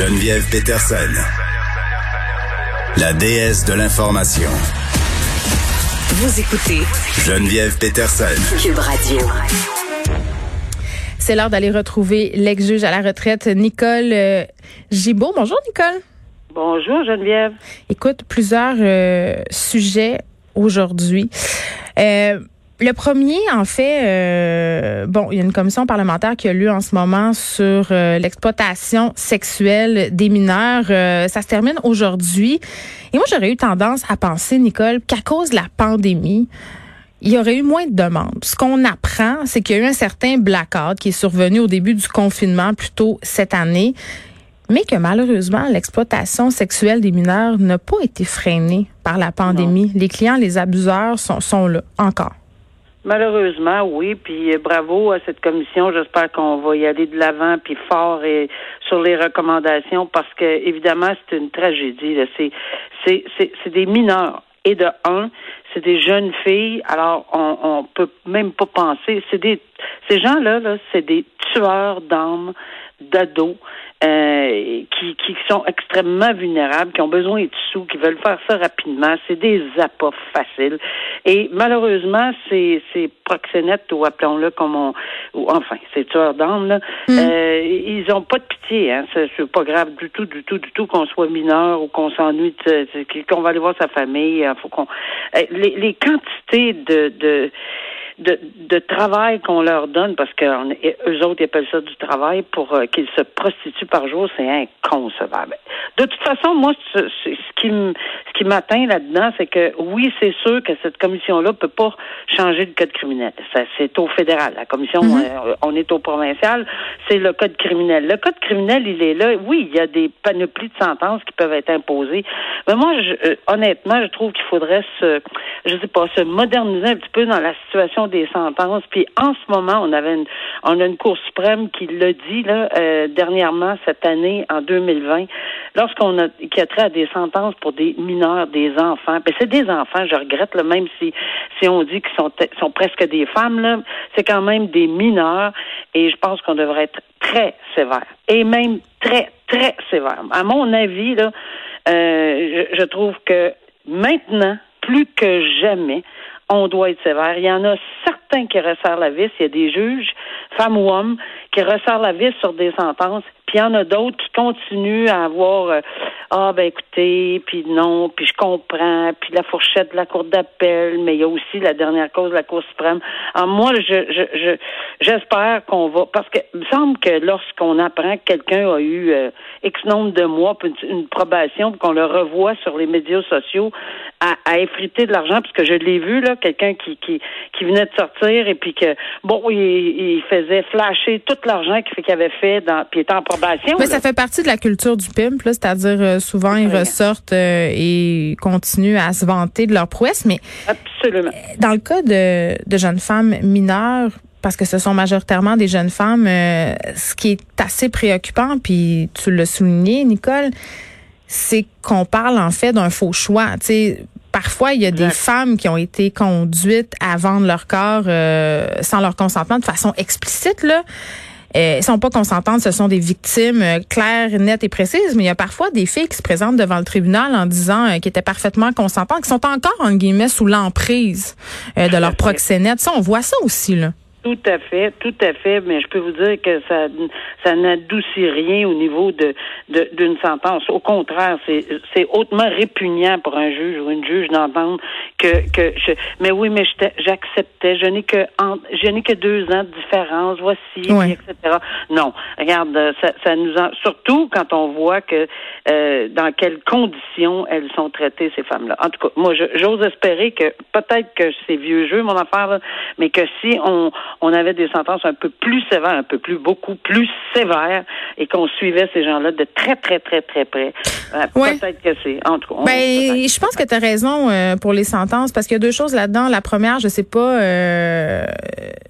Geneviève Peterson, la déesse de l'information. Vous écoutez Geneviève Peterson. Cube Radio. C'est l'heure d'aller retrouver l'ex-juge à la retraite, Nicole euh, Gibault. Bonjour, Nicole. Bonjour, Geneviève. Écoute, plusieurs euh, sujets aujourd'hui. Euh, le premier, en fait, euh, bon, il y a une commission parlementaire qui a lieu en ce moment sur euh, l'exploitation sexuelle des mineurs. Euh, ça se termine aujourd'hui. Et moi, j'aurais eu tendance à penser, Nicole, qu'à cause de la pandémie, il y aurait eu moins de demandes. Ce qu'on apprend, c'est qu'il y a eu un certain blackout qui est survenu au début du confinement, plutôt cette année, mais que malheureusement, l'exploitation sexuelle des mineurs n'a pas été freinée par la pandémie. Les clients, les abuseurs sont, sont là encore. Malheureusement, oui. Puis bravo à cette commission. J'espère qu'on va y aller de l'avant, puis fort et sur les recommandations, parce que évidemment, c'est une tragédie. C'est c'est c'est des mineurs. Et de un, c'est des jeunes filles. Alors, on, on peut même pas penser. C'est des ces gens-là, là, c'est des tueurs d'âmes, d'ados. Euh, qui, qui sont extrêmement vulnérables, qui ont besoin de sous, qui veulent faire ça rapidement. C'est des appâts faciles. Et malheureusement, ces, ces proxénètes, ou appelons-le comme on... Ou, enfin, ces tueurs d'âmes, là, Mm. euh, ils ont pas de pitié. Hein. C'est, pas grave du tout, du tout, du tout qu'on soit mineur ou qu'on s'ennuie, qu'on va aller voir sa famille. Il faut qu'on... Euh, Les, les quantités de... de de, de travail qu'on leur donne, parce que on- eux autres ils appellent ça du travail pour euh, qu'ils se prostituent par jour, c'est inconcevable. De toute façon, moi, ce, ce- ce qui m- ce qui m'atteint là-dedans, c'est que oui, c'est sûr que cette commission-là peut pas changer le code criminel. C'est au fédéral. La commission, euh, on est au provincial, c'est le code criminel. Le code criminel, il est là. Oui, il y a des panoplies de sentences qui peuvent être imposées. Mais moi, je, euh, honnêtement, je trouve qu'il faudrait se, je sais pas, se moderniser un petit peu dans la situation des sentences. Puis en ce moment, on avait on a une Cour suprême qui l'a dit là euh, dernièrement cette année en 2020, lorsqu'on a qui a trait à des sentences pour des mineurs, des enfants. Ben, c'est des enfants, je regrette là, même si si on dit qu'ils sont sont presque des femmes là, c'est quand même des mineurs et je pense qu'on devrait être très sévère et même très très sévère. À mon avis là, euh, je trouve que maintenant plus que jamais on doit être sévère. Il y en a qui resserrent la vis. Il y a des juges, femmes ou hommes, qui resserrent la vis sur des sentences. Puis il y en a d'autres qui continuent à avoir euh, ah ben écoutez, puis non, puis je comprends, puis la fourchette de la cour d'appel, mais il y a aussi la dernière cause de la Cour suprême. Alors moi, je je je j'espère qu'on va parce que il me semble que lorsqu'on apprend que quelqu'un a eu euh, X nombre de mois une, une probation, qu'on le revoit sur les médias sociaux à, à effriter de l'argent, parce que je l'ai vu là, quelqu'un qui, qui qui venait de sortir et puis que bon, il, il faisait flasher tout l'argent qu'il avait fait dans puis était en probation. Mais là. ça fait partie de la culture du pimp, là, c'est-à-dire euh, souvent ils ressortent euh, et continuent à se vanter de leur prouesse, mais Absolument. dans le cas de, de jeunes femmes mineures, parce que ce sont majoritairement des jeunes femmes, euh, ce qui est assez préoccupant, puis tu l'as souligné, Nicole, c'est qu'on parle en fait d'un faux choix. Tu sais, parfois il y a des femmes qui ont été conduites à vendre leur corps euh, sans leur consentement de façon explicite là. Euh, sont pas consentantes, ce sont des victimes euh, claires, nettes et précises, mais il y a parfois des filles qui se présentent devant le tribunal en disant euh, qu'elles étaient parfaitement consentantes, qui sont encore, en guillemets, sous l'emprise euh, de leur proxénète. Ça, on voit ça aussi, là. Tout à fait, tout à fait, mais je peux vous dire que ça, ça n'adoucit rien au niveau de de- d'une sentence. Au contraire, c'est c'est hautement répugnant pour un juge ou une juge d'entendre que que je, mais oui, mais j'acceptais. Je n'ai que en- je n'ai que deux ans de différence. Voici, etc. Non, regarde, ça, ça nous en, surtout quand on voit que euh, dans quelles conditions elles sont traitées ces femmes-là. En tout cas, moi, j'ose espérer que peut-être que c'est vieux jeu mon affaire, là, mais que si on on avait des sentences un peu plus sévères, un peu plus, beaucoup plus sévères, et qu'on suivait ces gens-là de très, très, très, très près. euh, Ouais. Peut-être que c'est. En tout cas, Ben, je pense que tu as raison euh, pour les sentences parce qu'il y a deux choses là-dedans. La première, je sais pas, euh,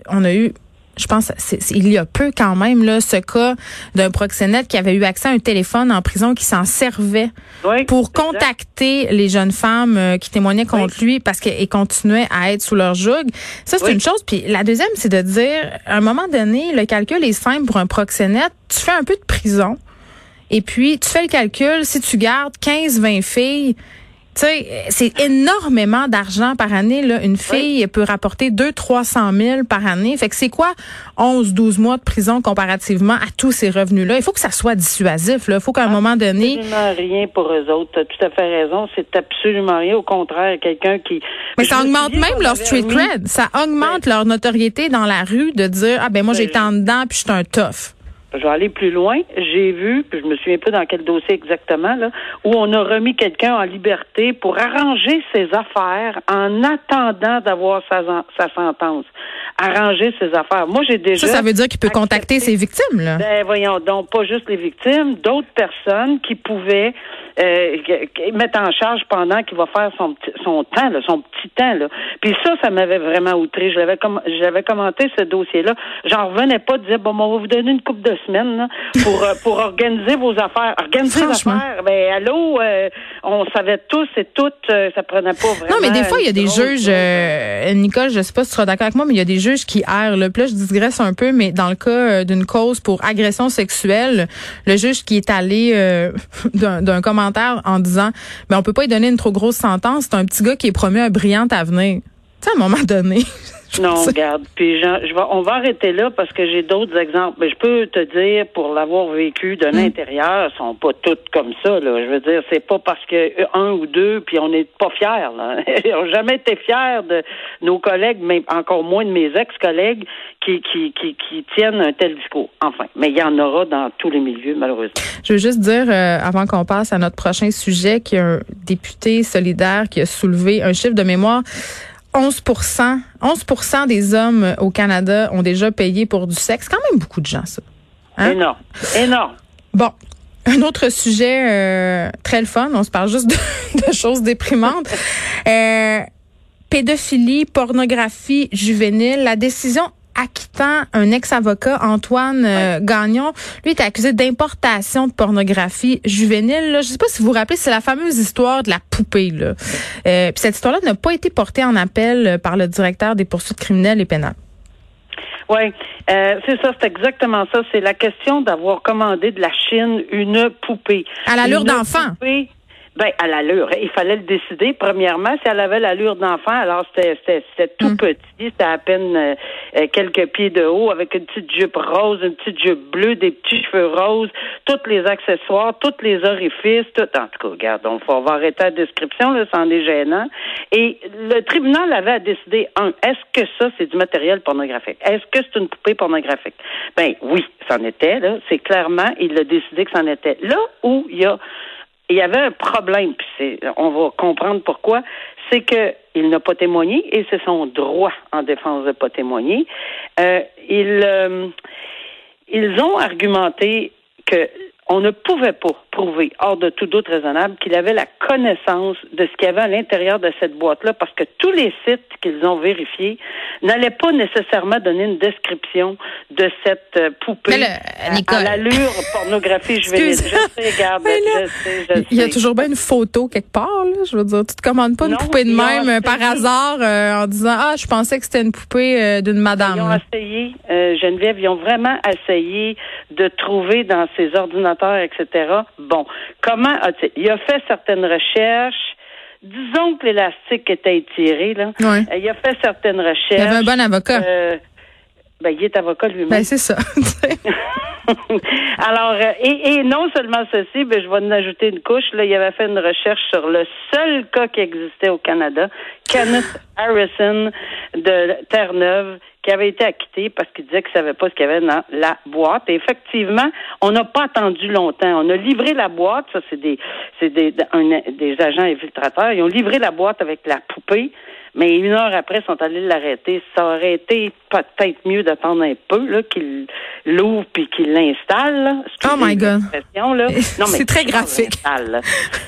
on a eu je pense c'est- il y a peu quand même là ce cas d'un proxénète qui avait eu accès à un téléphone en prison qui s'en servait Oui, pour exact. contacter les jeunes femmes euh, qui témoignaient contre lui parce qu'elles continuaient à être sous leur joug. Ça c'est Oui. une chose puis la deuxième c'est de dire à un moment donné le calcul est simple pour un proxénète, tu fais un peu de prison Et puis, tu fais le calcul, si tu gardes 15, 20 filles, tu sais, c'est énormément d'argent par année. Là. Une fille peut rapporter 2 300 000 par année. Fait que c'est quoi 11, 12 mois de prison comparativement à tous ces revenus-là? Il faut que ça soit dissuasif. Il faut qu'à un moment donné... Absolument rien pour eux autres. Tu as tout à fait raison. C'est absolument rien. Au contraire, quelqu'un qui... Mais ça augmente même leur street cred. Ça augmente leur notoriété dans la rue de dire, ah ben moi j'ai tant dedans puis je suis un tough je vais aller plus loin. J'ai vu, puis je me souviens pas dans quel dossier exactement, là, où on a remis quelqu'un en liberté pour arranger ses affaires en attendant d'avoir sa, sa sentence. Arranger ses affaires. Moi, j'ai déjà. Ça, ça veut dire qu'il peut contacter ses victimes, là. Ben, voyons donc, pas juste les victimes, d'autres personnes qui pouvaient euh, mettre en charge pendant qu'il va faire son son temps, là, son petit temps, là. Puis ça, ça m'avait vraiment outré. Je l'avais, j'avais commenté ce dossier-là. J'en revenais pas de dire, bon, on va vous donner une coupe de semaines pour, euh, pour organiser vos affaires. Organiser vos affaires, ben allô, euh, on savait tous et toutes, euh, ça prenait pas vraiment. Non, mais des fois, il y a des juges, Nicole, je sais pas si tu seras d'accord avec moi, mais il y a des juges qui errent. Là. Puis je digresse un peu, mais dans le cas d'une cause pour agression sexuelle, le juge qui est allé d'un commentaire en disant, mais on peut pas lui donner une trop grosse sentence, c'est un petit gars qui est promis un brillant avenir. Sais, à un moment donné. Non, regarde. Puis je, on va arrêter là parce que j'ai d'autres exemples. Mais je peux te dire, pour l'avoir vécu de mm. l'intérieur, sont pas toutes comme ça. Là. Je veux dire, c'est pas parce que un ou deux, puis on n'est pas fiers. Là. Ils n'ont jamais été fiers de nos collègues, mais encore moins de mes ex-collègues qui, qui, qui, qui, tiennent un tel discours. Enfin, mais il y en aura dans tous les milieux, malheureusement. Je veux juste dire, euh, avant qu'on passe à notre prochain sujet, qu'il y a un député solidaire qui a soulevé un chiffre de mémoire 11 11% des hommes au Canada ont déjà payé pour du sexe. quand même beaucoup de gens, ça. Hein? Énorme. Énorme. Bon. Un autre sujet euh, très le fun, on se parle juste de, choses déprimantes. Euh, pédophilie, pornographie juvénile, la décision acquittant un ex-avocat, Antoine euh, Gagnon. Lui est accusé d'importation de pornographie juvénile. Là. Je ne sais pas si vous vous rappelez, c'est la fameuse histoire de la poupée. Là. Euh, cette histoire-là n'a pas été portée en appel par le directeur des poursuites criminelles et pénales. Oui, euh, c'est ça, c'est exactement ça. C'est la question d'avoir commandé de la Chine une poupée. À l'allure d'enfant. Ben, à l'allure. Il fallait le décider. Premièrement, si elle avait l'allure d'enfant, alors c'était tout hmm. petit, c'était à peine euh, euh, quelques pieds de haut, avec une petite jupe rose, une petite jupe bleue, des petits cheveux roses, tous les accessoires, tous les orifices, tout. En tout cas, regarde, on va arrêter la description, là, c'en est gênant. Et le tribunal avait à décider, un, est-ce que ça, c'est du matériel pornographique? Est-ce que c'est une poupée pornographique? Ben oui, c'en était, là. C'est clairement, il a décidé que c'en était. Là où il y a il y avait un problème, puis on va comprendre pourquoi, c'est qu'il n'a pas témoigné et c'est son droit en défense de pas témoigner. Euh, ils, euh, ils ont argumenté que on ne pouvait pas prouver, hors de tout doute raisonnable, qu'il avait la connaissance de ce qu'il y avait à l'intérieur de cette boîte-là, parce que tous les sites qu'ils ont vérifiés n'allaient pas nécessairement donner une description de cette euh, poupée à, l'allure pornographie juvénile. je sais, regarde, je sais, je Il y a toujours bien une photo quelque part, là. Je veux dire, tu te commandes pas une poupée de même euh, par hasard euh, en disant Ah, je pensais que c'était une poupée d'une madame. Ils ont essayé, Geneviève, ils ont vraiment essayé de trouver dans ces ordinateurs etc. Bon, comment a-t-il? Il a fait certaines recherches. Disons que l'élastique était étiré, là. Euh, il a fait certaines recherches. Il avait un bon avocat. Euh, ben, il est avocat lui-même. Ben, c'est ça. Alors, euh, et, non seulement ceci, ben, je vais en ajouter une couche. Là, il avait fait une recherche sur le seul cas qui existait au Canada, Kenneth Harrison de Terre-Neuve, qui avait été acquitté parce qu'il disait qu'il savait pas ce qu'il y avait dans la boîte. Et effectivement, on n'a pas attendu longtemps. On a livré la boîte. Ça, c'est des, c'est des, des agents infiltrateurs. Ils ont livré la boîte avec la poupée. Mais une heure après, ils sont allés l'arrêter. Ça aurait été peut-être mieux d'attendre un peu là, qu'il l'ouvre puis qu'il l'installe. Oh my God. c'est très graphique.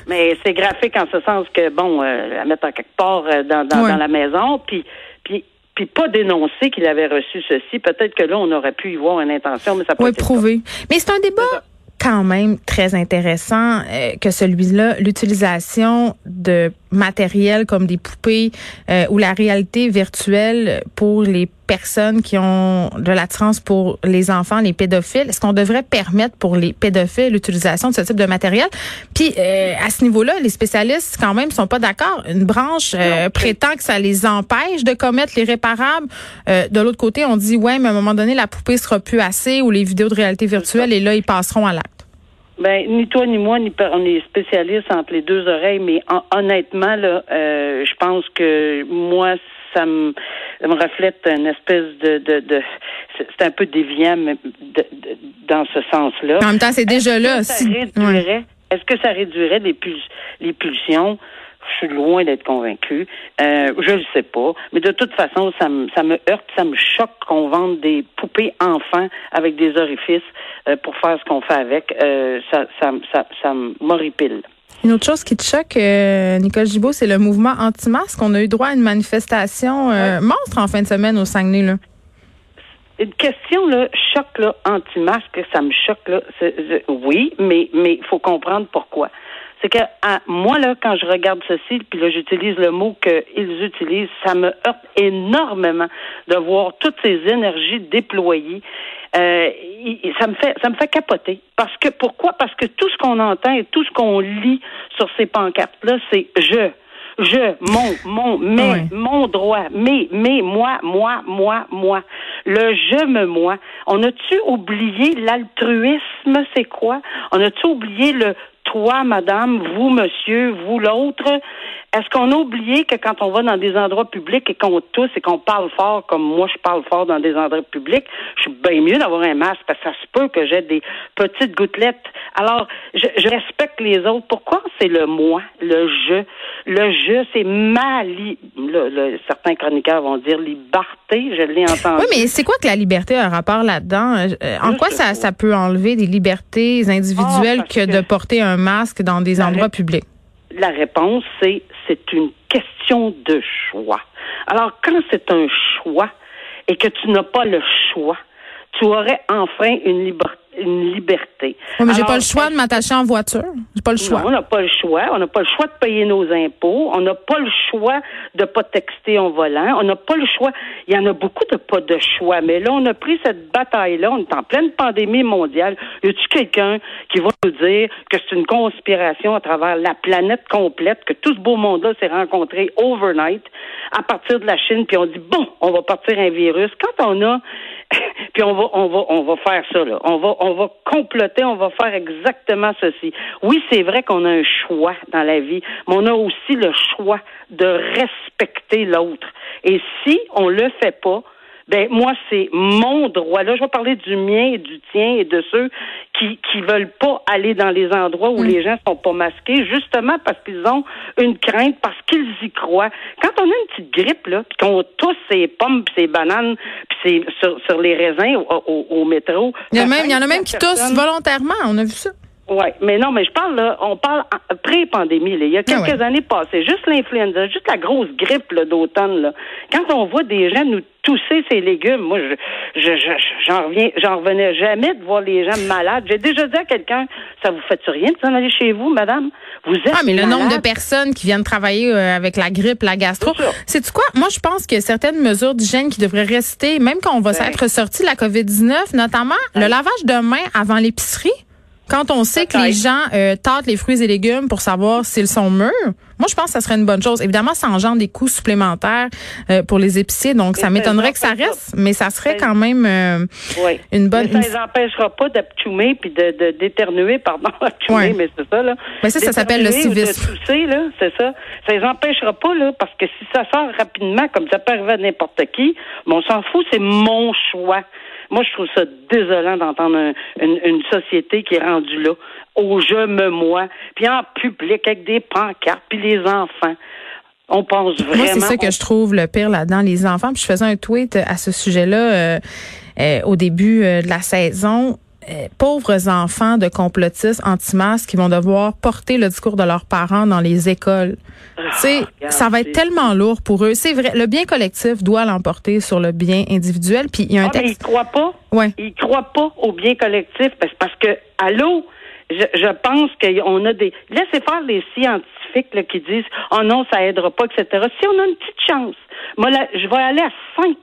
mais c'est graphique en ce sens que, bon, euh, la mettre en quelque part euh, dans, dans, dans la maison, puis puis puis pas dénoncer qu'il avait reçu ceci. Peut-être que là, on aurait pu y voir une intention, mais ça peut Oui, prouver. Mais c'est un débat quand même très intéressant euh, que celui-là, l'utilisation de matériel comme des poupées euh, ou la réalité virtuelle pour les personnes qui ont de l'attirance pour les enfants, les pédophiles. Est-ce qu'on devrait permettre pour les pédophiles l'utilisation de ce type de matériel? Puis euh, à ce niveau-là, les spécialistes quand même sont pas d'accord. Une branche euh, prétend que ça les empêche de commettre l'irréparable. Euh, de l'autre côté, on dit ouais, mais à un moment donné, la poupée sera plus assez ou les vidéos de réalité virtuelle et là, ils passeront à l'acte. Ben, ni toi ni moi, ni on est spécialistes entre les deux oreilles, mais honnêtement, là, je pense que moi, ça me, me reflète une espèce de, de, de c'est un peu déviant mais de, dans ce sens-là. En même temps, c'est déjà là. Est-ce que ça réduirait les, les pulsions? Je suis loin d'être convaincu. Euh, je ne sais pas. Mais de toute façon, ça me, ça me heurte, ça me choque qu'on vende des poupées enfants avec des orifices euh, pour faire ce qu'on fait avec. Euh, ça, ça, ça, ça m'horripile. Une autre chose qui te choque, euh, Nicole Gibault, c'est le mouvement anti-masque. On a eu droit à une manifestation monstre en fin de semaine au Saguenay. Là. Une question, là, choc, là, anti-masque, ça me choque, là. oui, mais mais il faut comprendre pourquoi. C'est que moi, là, quand je regarde ceci, puis là, j'utilise le mot qu'ils utilisent, ça me heurte énormément de voir toutes ces énergies déployées euh, ça me fait ça me fait capoter. Parce que pourquoi? Parce que tout ce qu'on entend et tout ce qu'on lit sur ces pancartes-là, c'est je. Je, mon, mon, mais, mon droit, mais, mais, moi, moi, moi, moi. Le je me moi. On a-tu oublié l'altruisme, c'est quoi? On a-tu oublié le toi, madame, vous, monsieur, vous, l'autre? Est-ce qu'on a oublié que quand on va dans des endroits publics et qu'on tousse et qu'on parle fort, comme moi je parle fort dans des endroits publics, je suis bien mieux d'avoir un masque parce que ça se peut que j'ai des petites gouttelettes. Alors, je, respecte les autres. Pourquoi c'est le moi, le je? Le je, c'est ma li certains chroniqueurs vont dire liberté, je l'ai entendu. Oui, mais c'est quoi que la liberté a un rapport là-dedans? Euh, en quoi ça, ça peut enlever des libertés individuelles ah, que, de porter un masque dans des endroits publics? La réponse, c'est c'est une question de choix. Alors, quand c'est un choix et que tu n'as pas le choix, tu aurais enfin une liberté une liberté. mais j'ai pas le choix de m'attacher en voiture. J'ai pas le choix. Non, on n'a pas le choix. On n'a pas le choix de payer nos impôts. On n'a pas le choix de pas texter en volant. On n'a pas le choix. Il y en a beaucoup de pas de choix. Mais là, on a pris cette bataille-là. On est en pleine pandémie mondiale. Y a-tu quelqu'un qui va nous dire que c'est une conspiration à travers la planète complète, que tout ce beau monde-là s'est rencontré overnight à partir de la Chine, puis on dit bon, on va partir un virus. Quand on a puis on va, on va, on va faire ça, là. On va, on va comploter, on va faire exactement ceci. Oui, c'est vrai qu'on a un choix dans la vie, mais on a aussi le choix de respecter l'autre. Et si on le fait pas, ben moi c'est mon droit. Là, je vais parler du mien et du tien et de ceux qui qui veulent pas aller dans les endroits où mm. les gens sont pas masqués, justement parce qu'ils ont une crainte, parce qu'ils y croient. Quand on a une petite grippe là, puis qu'on tousse ses pommes, pis ses bananes, puis sur, sur les raisins au, au, métro. Il y, a même, il y en a même qui toussent volontairement. On a vu ça. Oui, mais non, mais je parle là, on parle pré-pandémie. Il y a ah quelques années passées, juste l'influenza, juste la grosse grippe d'automne. Là. Quand on voit des gens nous tousser ces légumes, moi, je, je, j'en reviens, j'en revenais jamais de voir les gens malades. J'ai déjà dit à quelqu'un, ça vous fait rien de s'en aller chez vous, madame? Vous êtes Ah, mais le nombre de personnes qui viennent travailler euh, avec la grippe, la gastro, c'est quoi? Moi, je pense que certaines mesures d'hygiène qui devraient rester, même quand on va s'être sorti de la COVID-19, notamment le lavage de mains avant l'épicerie. Quand on sait que les gens euh, tâtent les fruits et légumes pour savoir s'ils sont mûrs, moi je pense que ça serait une bonne chose. Évidemment, ça engendre des coûts supplémentaires euh, pour les épiciers, donc ça m'étonnerait que ça reste, mais ça serait quand même euh, une bonne. Mais ça les empêchera pas d'abtumer puis de, d'éternuer, pardon, abtumer, mais c'est ça là. Mais ça, ça s'appelle le civisme. Tousser, là, c'est ça. Ça les empêchera pas là, parce que si ça sort rapidement, comme ça peut arriver à n'importe qui, mais on s'en fout, c'est mon choix. Moi, je trouve ça désolant d'entendre une, société qui est rendue là, au je me moi, puis en public avec des pancartes, puis les enfants. On pense vraiment. Moi, c'est ça que je trouve le pire là-dedans, les enfants. Puis je faisais un tweet à ce sujet-là euh, euh, au début euh, de la saison. Pauvres enfants de complotistes anti-masques qui vont devoir porter le discours de leurs parents dans les écoles. sais, ah, ça va être tellement lourd pour eux. C'est vrai, le bien collectif doit l'emporter sur le bien individuel. Puis il y a un ah, texte. ils croient pas. Ouais. Ils croient pas au bien collectif parce, parce que allô, je, pense qu'on a des laissez faire les scientifiques qui disent oh non, ça aidera pas, etc. Si on a une petite chance, moi là, je vais aller à 5%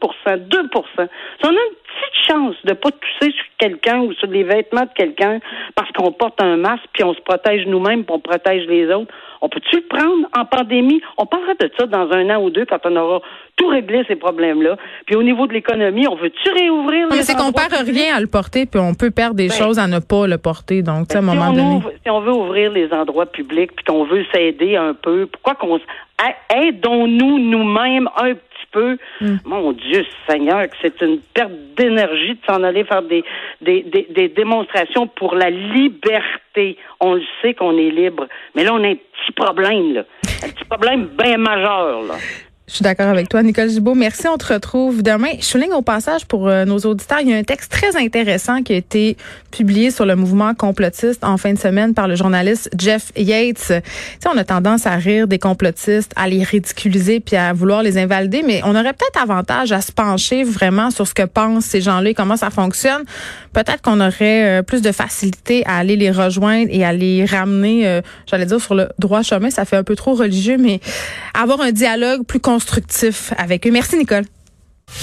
2% Si on a une petite chance de pas tousser sur quelqu'un ou sur les vêtements de quelqu'un parce qu'on porte un masque puis on se protège nous-mêmes puis on protège les autres, on peut-tu le prendre en pandémie? On parlera de ça dans un an ou deux quand on aura tout réglé ces problèmes-là. Puis au niveau de l'économie, on veut-tu réouvrir les C'est qu'on perd rien à le porter, puis on peut perdre des ben, choses à ne pas le porter. Donc, à un ben, moment donné. si on veut ouvrir les endroits publics, puis qu'on veut s'aider un peu, pourquoi qu'on aidons-nous nous-mêmes un peu. Mm. Mon Dieu Seigneur, que c'est une perte d'énergie de s'en aller faire des, des, des, des, démonstrations pour la liberté. On le sait qu'on est libre. Mais là, on a un petit problème, là. Un petit problème bien majeur, là. Je suis d'accord avec toi, Nicole Gibault. Merci. On te retrouve demain. Je souligne au passage pour euh, nos auditeurs, il y a un texte très intéressant qui a été publié sur le mouvement complotiste en fin de semaine par le journaliste Jeff Yates. Tu sais, on a tendance à rire des complotistes, à les ridiculiser puis à vouloir les invalider, mais on aurait peut-être avantage à se pencher vraiment sur ce que pensent ces gens-là et comment ça fonctionne. Peut-être qu'on aurait euh, plus de facilité à aller les rejoindre et à les ramener, euh, j'allais dire, sur le droit chemin. Ça fait un peu trop religieux, mais avoir un dialogue plus constructif avec eux. Merci, Nicole.